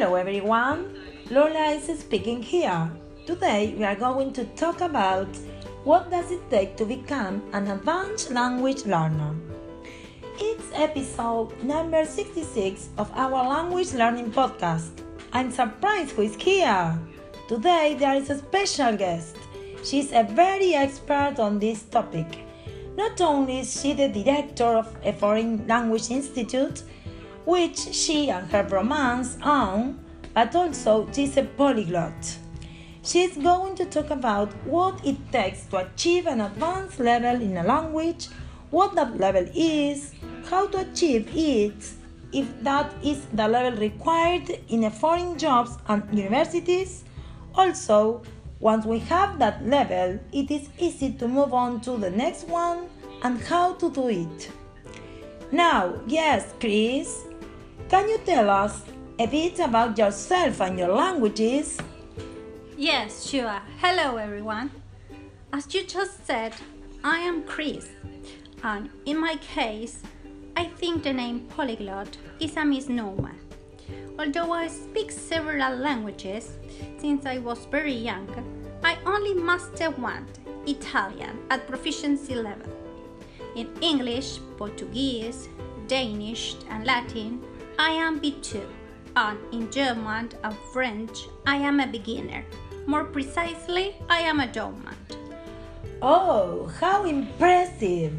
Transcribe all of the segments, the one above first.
Hello everyone, Lola is speaking here. Today we are going to talk about what does it take to become an advanced language learner. It's episode number 66 of our language learning podcast. I'm surprised who is here. Today there is a special guest. She's a very expert on this topic. Not only is she the director of a foreign language institute, which she and her romance own, but also she's a polyglot. She's going to talk about what it takes to achieve an advanced level in a language, what that level is, how to achieve it, if that is the level required in a foreign jobs and universities. Also, once we have that level, it is easy to move on to the next one and how to do it. Now, yes, Chris, can you tell us a bit about yourself and your languages? Yes, sure. Hello, everyone. As you just said, I am Chris, and in my case, I think the name polyglot is a misnomer. Although I speak several languages since I was very young, I only master one, Italian, at proficiency level. In English, Portuguese, Danish, and Latin, I am B2, and in German and French, I am a beginner. More precisely, I am a dormant. Oh, how impressive!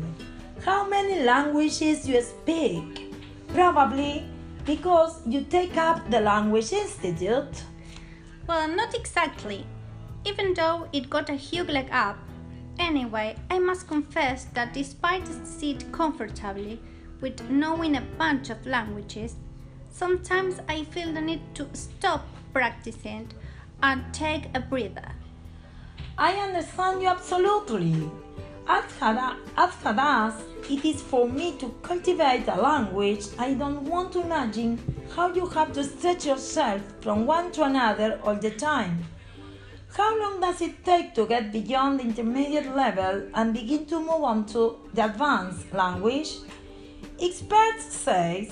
How many languages you speak? Probably because you take up the Language Institute. Well, not exactly, even though it got a huge leg up. Anyway, I must confess that despite I sit comfortably with knowing a bunch of languages, sometimes I feel the need to stop practicing and take a breather. I understand you absolutely. Hard as hard it is for me to cultivate a language, I don't want to imagine how you have to stretch yourself from one to another all the time. How long does it take to get beyond the intermediate level and begin to move on to the advanced language? Experts say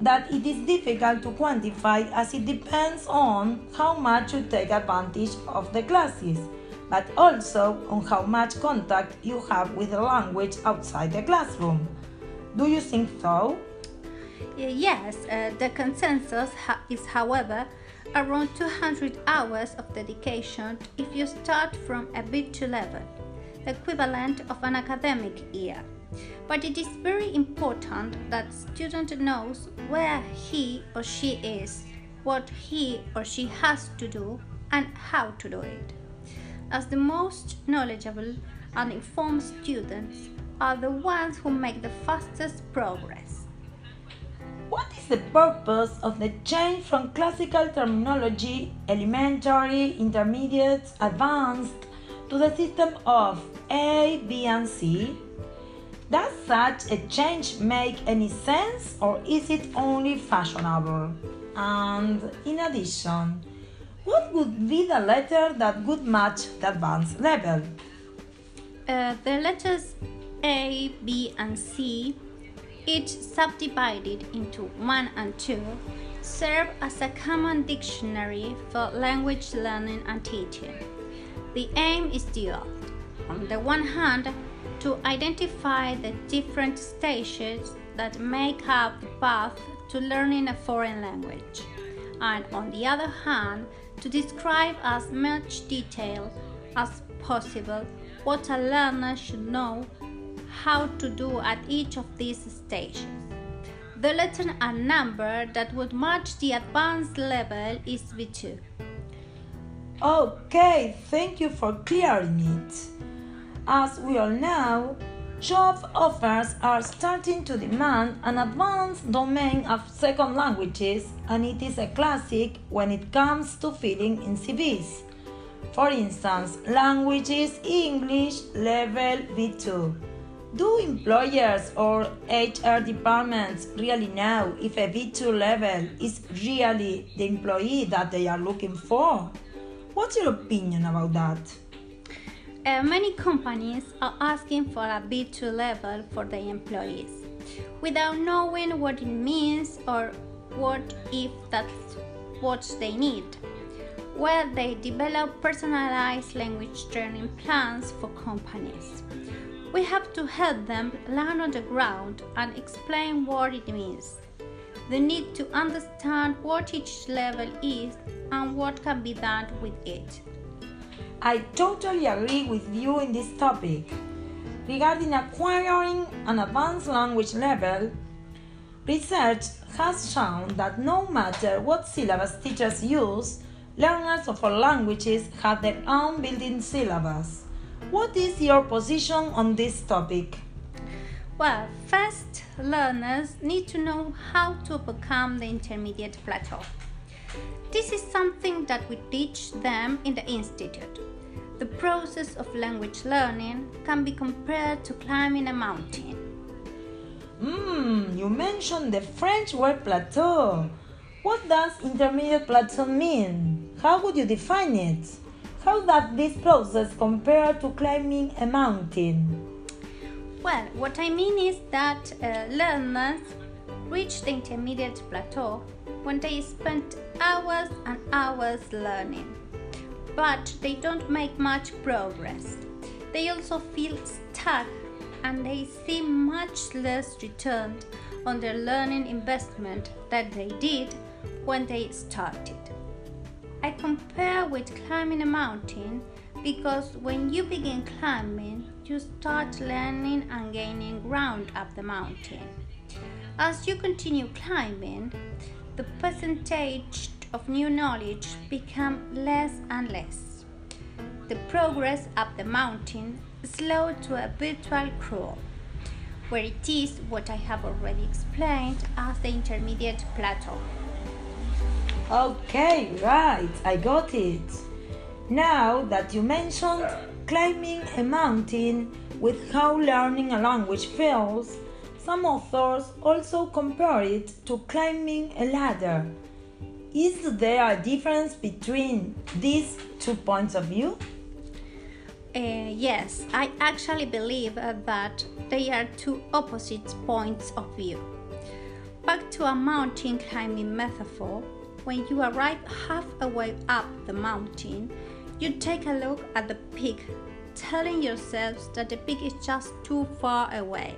that it is difficult to quantify as it depends on how much you take advantage of the classes, but also on how much contact you have with the language outside the classroom. Do you think so? Yes, uh, the consensus is, however, around 200 hours of dedication if you start from a B2 level, the equivalent of an academic year. But it is very important that student knows where he or she is, what he or she has to do, and how to do it. As the most knowledgeable and informed students are the ones who make the fastest progress. What is the purpose of the change from classical terminology, elementary, intermediate, advanced, to the system of A, B, and C? Does such a change make any sense or is it only fashionable? And in addition, what would be the letter that would match the advanced level? Uh, the letters A, B, and C, each subdivided into 1 and 2, serve as a common dictionary for language learning and teaching. The aim is dual. On the one hand, to identify the different stages that make up the path to learning a foreign language, and on the other hand, to describe as much detail as possible what a learner should know how to do at each of these stages. The letter and number that would match the advanced level is B2. Okay, thank you for clearing it. As we all know, job offers are starting to demand an advanced domain of second languages, and it is a classic when it comes to filling in CVs. For instance, languages English level B2. Do employers or HR departments really know if a B2 level is really the employee that they are looking for? What's your opinion about that? Uh, many companies are asking for a B2 level for their employees without knowing what it means or what if that's what they need, where they develop personalized language training plans for companies. We have to help them learn on the ground and explain what it means. They need to understand what each level is and what can be done with it. I totally agree with you in this topic. Regarding acquiring an advanced language level, research has shown that no matter what syllabus teachers use, learners of all languages have their own built-in syllabus. What is your position on this topic? Well, first, learners need to know how to overcome the intermediate plateau. This is something that we teach them in the Institute. The process of language learning can be compared to climbing a mountain. Hmm, you mentioned the French word plateau. What does intermediate plateau mean? How would you define it? How does this process compare to climbing a mountain? Well, what I mean is that uh, learners reach the intermediate plateau when they spend hours and hours learning, but they don't make much progress. They also feel stuck and they see much less returned on their learning investment than they did when they started. I compare with climbing a mountain because when you begin climbing, you start learning and gaining ground up the mountain. As you continue climbing, the percentage of new knowledge become less and less. The progress up the mountain slow to a virtual crawl, where it is what I have already explained as the intermediate plateau. Okay, right, I got it. Now that you mentioned climbing a mountain with how learning a language feels, some authors also compare it to climbing a ladder. Is there a difference between these two points of view? Uh, yes, I actually believe uh, that they are two opposite points of view. Back to a mountain climbing metaphor, when you arrive halfway up the mountain, you take a look at the peak, telling yourselves that the peak is just too far away.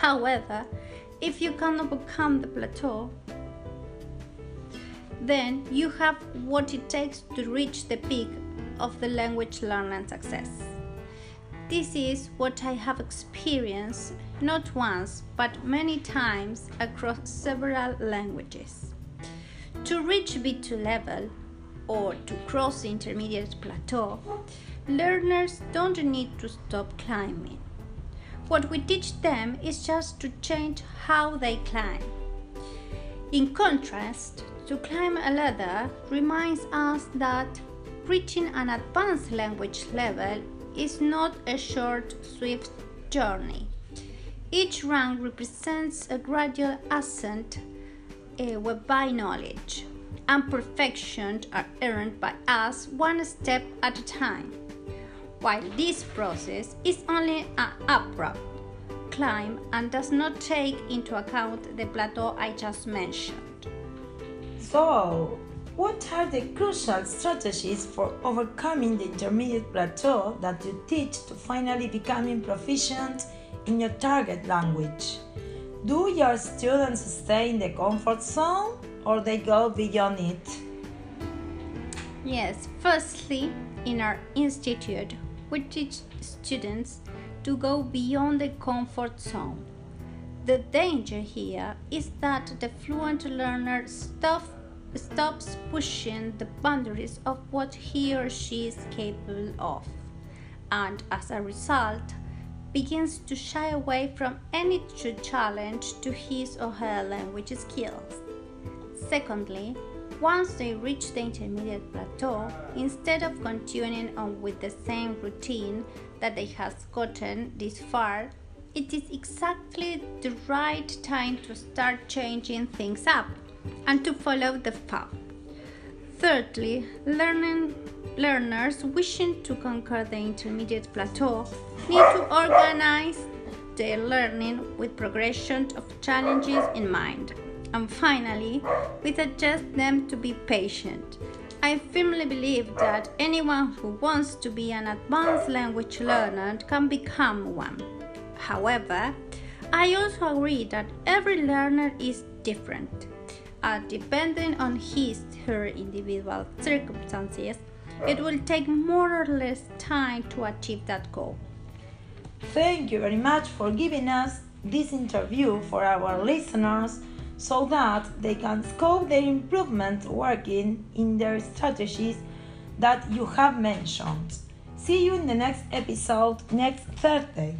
However, if you can overcome the plateau, then you have what it takes to reach the peak of the language learning success. This is what I have experienced not once but many times across several languages. To reach B2 level or to cross the intermediate plateau, learners don't need to stop climbing. What we teach them is just to change how they climb. In contrast, to climb a ladder reminds us that reaching an advanced language level is not a short, swift journey. Each rank represents a gradual ascent uh, whereby knowledge and perfection are earned by us one step at a time. While this process is only an abrupt climb and does not take into account the plateau I just mentioned. So, what are the crucial strategies for overcoming the intermediate plateau that you teach to finally becoming proficient in your target language? Do your students stay in the comfort zone or they go beyond it? Yes, firstly, in our institute, we teach students to go beyond the comfort zone. The danger here is that the fluent learner stop, stops pushing the boundaries of what he or she is capable of, and as a result, begins to shy away from any true challenge to his or her language skills. Secondly, once they reach the intermediate plateau, instead of continuing on with the same routine that they have gotten this far, it is exactly the right time to start changing things up and to follow the path. Thirdly, learning, learners wishing to conquer the intermediate plateau need to organize their learning with progression of challenges in mind. And finally, we suggest them to be patient. I firmly believe that anyone who wants to be an advanced language learner can become one. However, I also agree that every learner is different. Uh, depending on his her individual circumstances, it will take more or less time to achieve that goal. Thank you very much for giving us this interview for our listeners so that they can scope their improvement working in their strategies that you have mentioned. See you in the next episode next Thursday,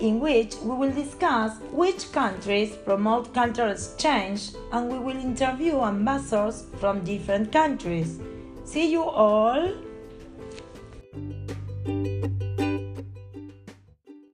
in which we will discuss which countries promote cultural exchange and we will interview ambassadors from different countries. See you all